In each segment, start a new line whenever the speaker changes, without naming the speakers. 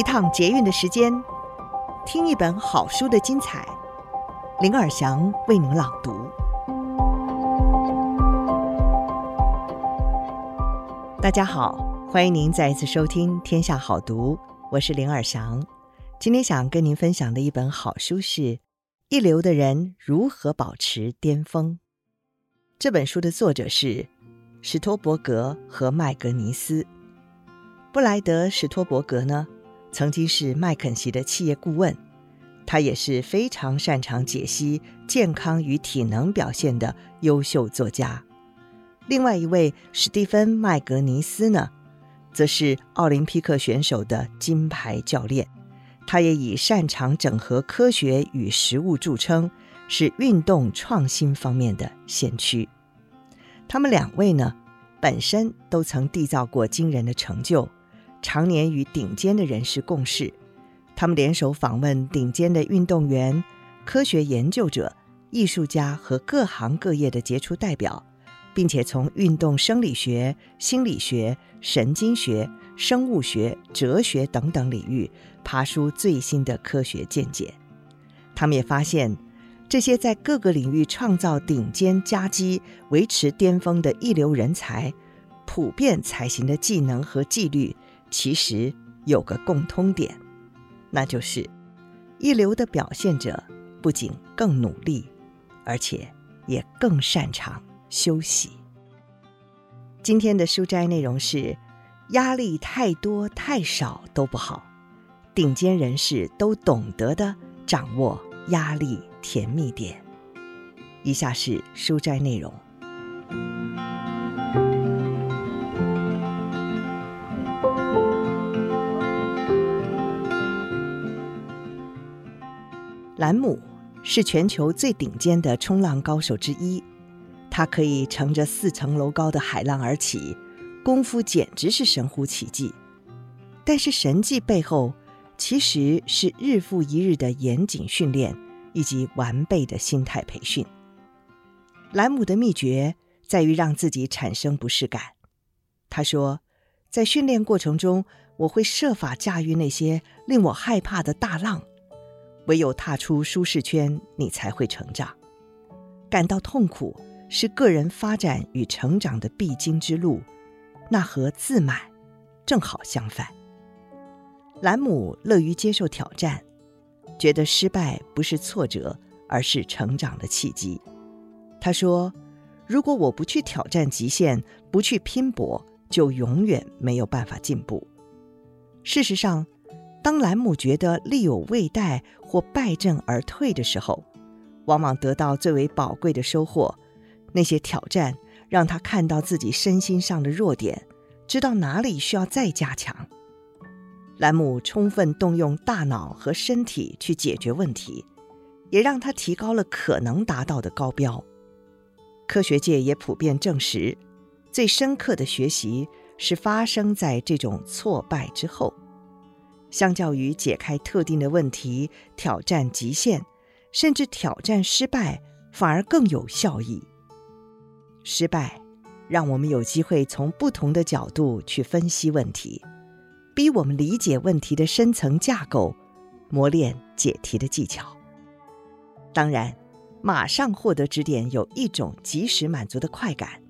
一趟捷运的时间，听一本好书的精彩。林尔祥为您朗读。大家好，欢迎您再一次收听《天下好读》，我是林尔祥。今天想跟您分享的一本好书是《一流的人如何保持巅峰》。这本书的作者是史托伯格和麦格尼斯。布莱德史托伯格呢，曾经是麦肯锡的企业顾问，他也是非常擅长解析健康与体能表现的优秀作家。另外一位史蒂芬麦格尼斯呢，则是奥林匹克选手的金牌教练。他也以擅长整合科学与实物著称，是运动创新方面的先驱。他们两位呢，本身都曾缔造过惊人的成就，常年与顶尖的人士共事。他们联手访问顶尖的运动员、科学研究者、艺术家和各行各业的杰出代表。并且从运动生理学、心理学、神经学、生物学、哲学等等领域爬出最新的科学见解。他们也发现，这些在各个领域创造顶尖佳绩、维持巅峰的一流人才，普遍采行的技能和纪律，其实有个共通点，那就是一流的表现者不仅更努力，而且也更擅长。休息。今天的书斋内容是：压力太多太少都不好，顶尖人士都懂得的掌握压力甜蜜点。以下是书斋内容。兰姆是全球最顶尖的冲浪高手之一。他可以乘着四层楼高的海浪而起，功夫简直是神乎其技。但是神迹背后，其实是日复一日的严谨训练以及完备的心态培训。兰姆的秘诀在于让自己产生不适感。他说，在训练过程中，我会设法驾驭那些令我害怕的大浪。唯有踏出舒适圈，你才会成长。感到痛苦。是个人发展与成长的必经之路，那和自满正好相反。兰姆乐于接受挑战，觉得失败不是挫折，而是成长的契机。他说：“如果我不去挑战极限，不去拼搏，就永远没有办法进步。”事实上，当兰姆觉得力有未逮或败阵而退的时候，往往得到最为宝贵的收获。那些挑战让他看到自己身心上的弱点，知道哪里需要再加强。兰姆充分动用大脑和身体去解决问题，也让他提高了可能达到的高标。科学界也普遍证实，最深刻的学习是发生在这种挫败之后。相较于解开特定的问题、挑战极限，甚至挑战失败，反而更有效益。失败，让我们有机会从不同的角度去分析问题，逼我们理解问题的深层架构，磨练解题的技巧。当然，马上获得指点有一种即时满足的快感，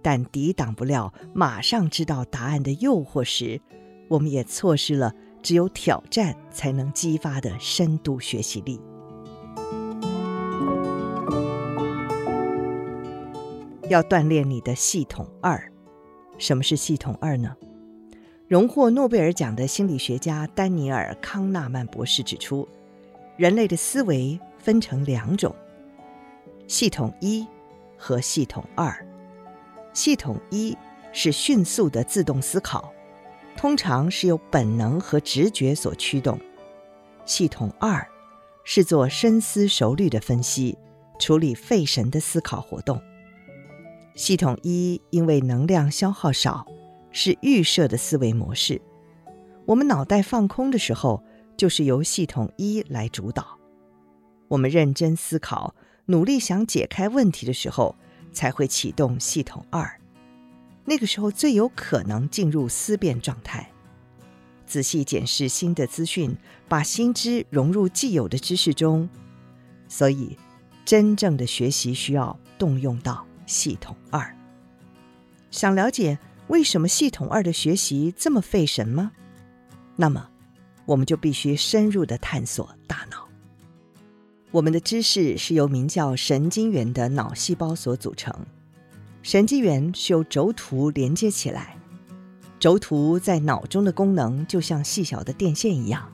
但抵挡不了马上知道答案的诱惑时，我们也错失了只有挑战才能激发的深度学习力。要锻炼你的系统二。什么是系统二呢？荣获诺贝尔奖的心理学家丹尼尔·康纳曼博士指出，人类的思维分成两种：系统一和系统二。系统一是迅速的自动思考，通常是由本能和直觉所驱动；系统二是做深思熟虑的分析，处理费神的思考活动。系统一因为能量消耗少，是预设的思维模式。我们脑袋放空的时候，就是由系统一来主导。我们认真思考，努力想解开问题的时候，才会启动系统二。那个时候最有可能进入思辨状态，仔细检视新的资讯，把新知融入既有的知识中。所以，真正的学习需要动用到系统二。想了解为什么系统二的学习这么费神吗？那么，我们就必须深入的探索大脑。我们的知识是由名叫神经元的脑细胞所组成，神经元是由轴突连接起来，轴突在脑中的功能就像细小的电线一样。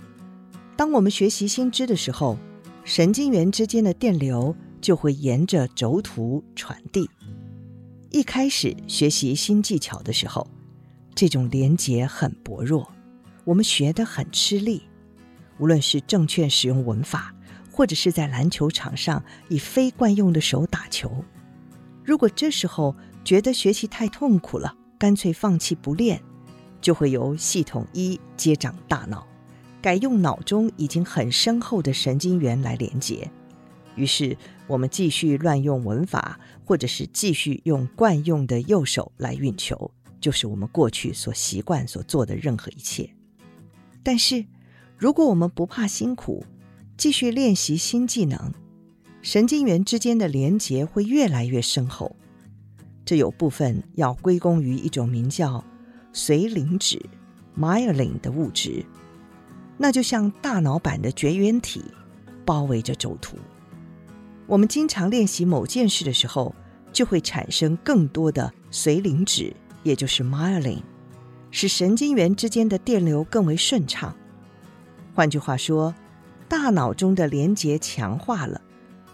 当我们学习新知的时候，神经元之间的电流就会沿着轴突传递。一开始学习新技巧的时候，这种连接很薄弱。我们学得很吃力，无论是正确使用文法，或者是在篮球场上以非惯用的手打球。如果这时候觉得学习太痛苦了，干脆放弃不练，就会由系统一接掌大脑，改用脑中已经很深厚的神经元来连接。于是我们继续乱用文法，或者是继续用惯用的右手来运球，就是我们过去所习惯所做的任何一切。但是，如果我们不怕辛苦，继续练习新技能，神经元之间的连结会越来越深厚。这有部分要归功于一种名叫髓磷脂 （myelin） 的物质，那就像大脑版的绝缘体，包围着轴突。我们经常练习某件事的时候，就会产生更多的髓磷脂，也就是 myelin。使神经元之间的电流更为顺畅。换句话说，大脑中的连接强化了，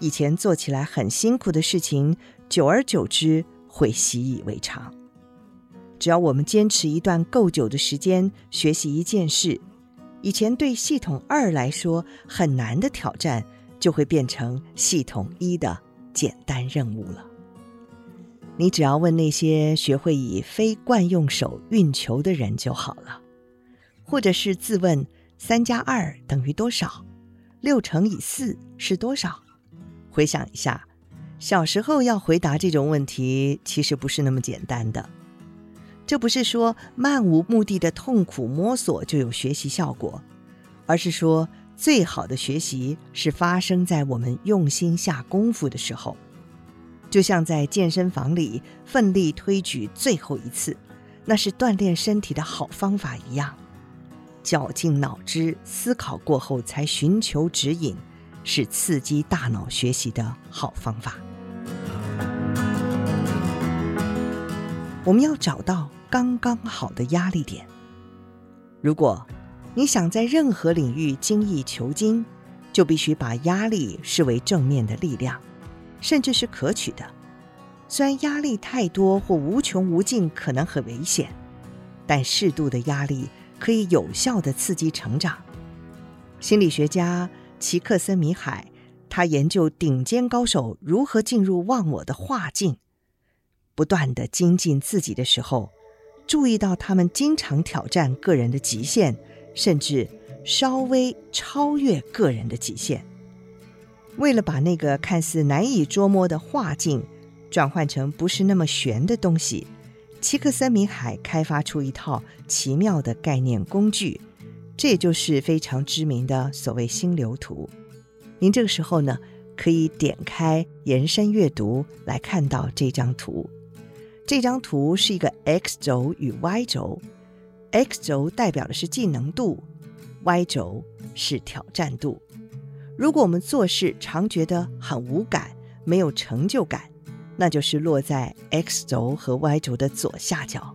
以前做起来很辛苦的事情，久而久之会习以为常。只要我们坚持一段够久的时间学习一件事，以前对系统二来说很难的挑战，就会变成系统一的简单任务了。你只要问那些学会以非惯用手运球的人就好了，或者是自问三加二等于多少，六乘以四是多少？回想一下，小时候要回答这种问题，其实不是那么简单的。这不是说漫无目的的痛苦摸索就有学习效果，而是说最好的学习是发生在我们用心下功夫的时候。就像在健身房里奋力推举最后一次，那是锻炼身体的好方法一样。绞尽脑汁思考过后才寻求指引，是刺激大脑学习的好方法。我们要找到刚刚好的压力点。如果你想在任何领域精益求精，就必须把压力视为正面的力量。甚至是可取的，虽然压力太多或无穷无尽可能很危险，但适度的压力可以有效地刺激成长。心理学家齐克森米海，他研究顶尖高手如何进入忘我的画境，不断地精进自己的时候，注意到他们经常挑战个人的极限，甚至稍微超越个人的极限。为了把那个看似难以捉摸的画境转换成不是那么玄的东西，齐克森米海开发出一套奇妙的概念工具，这也就是非常知名的所谓心流图。您这个时候呢，可以点开延伸阅读来看到这张图。这张图是一个 X 轴与 Y 轴，X 轴代表的是技能度，Y 轴是挑战度。如果我们做事常觉得很无感、没有成就感，那就是落在 X 轴和 Y 轴的左下角，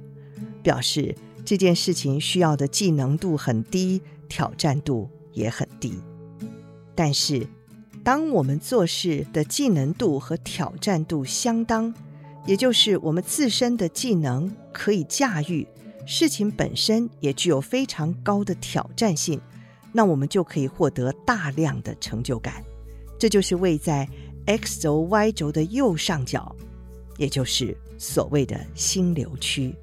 表示这件事情需要的技能度很低，挑战度也很低。但是，当我们做事的技能度和挑战度相当，也就是我们自身的技能可以驾驭，事情本身也具有非常高的挑战性，那我们就可以获得大量的成就感。这就是位在 X 轴 Y 轴的右上角，也就是所谓的心流区。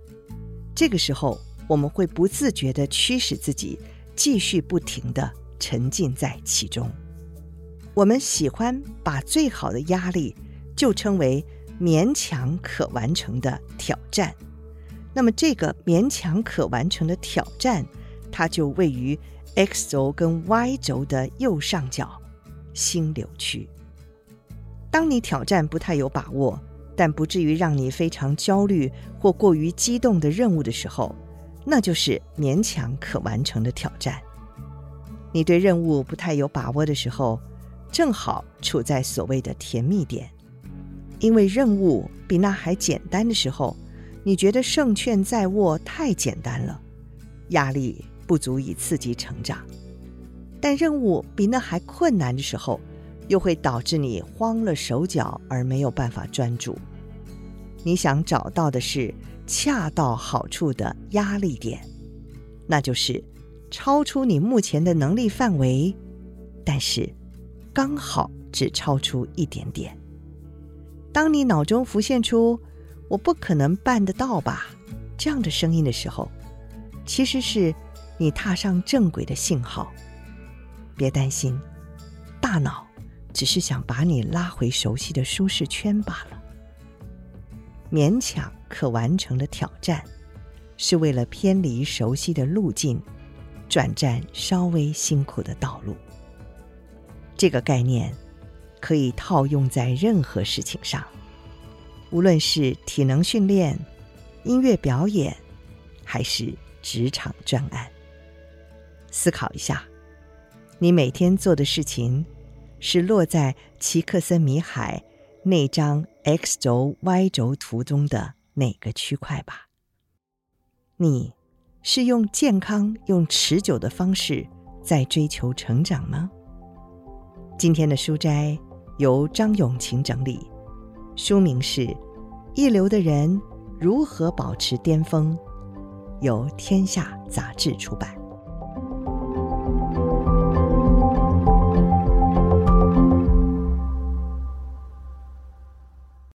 这个时候，我们会不自觉地驱使自己继续不停地沉浸在其中。我们喜欢把最好的压力就称为勉强可完成的挑战。那么，这个勉强可完成的挑战，它就位于 X 轴跟 Y 轴的右上角。心流区。当你挑战不太有把握，但不至于让你非常焦虑或过于激动的任务的时候，那就是勉强可完成的挑战。你对任务不太有把握的时候，正好处在所谓的甜蜜点，因为任务比那还简单的时候，你觉得胜券在握太简单了，压力不足以刺激成长。但任务比那还困难的时候，又会导致你慌了手脚而没有办法专注。你想找到的是恰到好处的压力点，那就是超出你目前的能力范围，但是刚好只超出一点点。当你脑中浮现出“我不可能办得到吧”这样的声音的时候，其实是你踏上正轨的信号。别担心，大脑只是想把你拉回熟悉的舒适圈罢了。勉强可完成的挑战，是为了偏离熟悉的路径，转战稍微辛苦的道路。这个概念可以套用在任何事情上，无论是体能训练、音乐表演，还是职场专案。思考一下。你每天做的事情，是落在奇克森米海那张 X 轴 Y 轴图中的哪个区块吧？你是用健康、用持久的方式在追求成长吗？今天的书斋由张永晴整理，书名是《一流的人如何保持巅峰》，由天下杂志出版。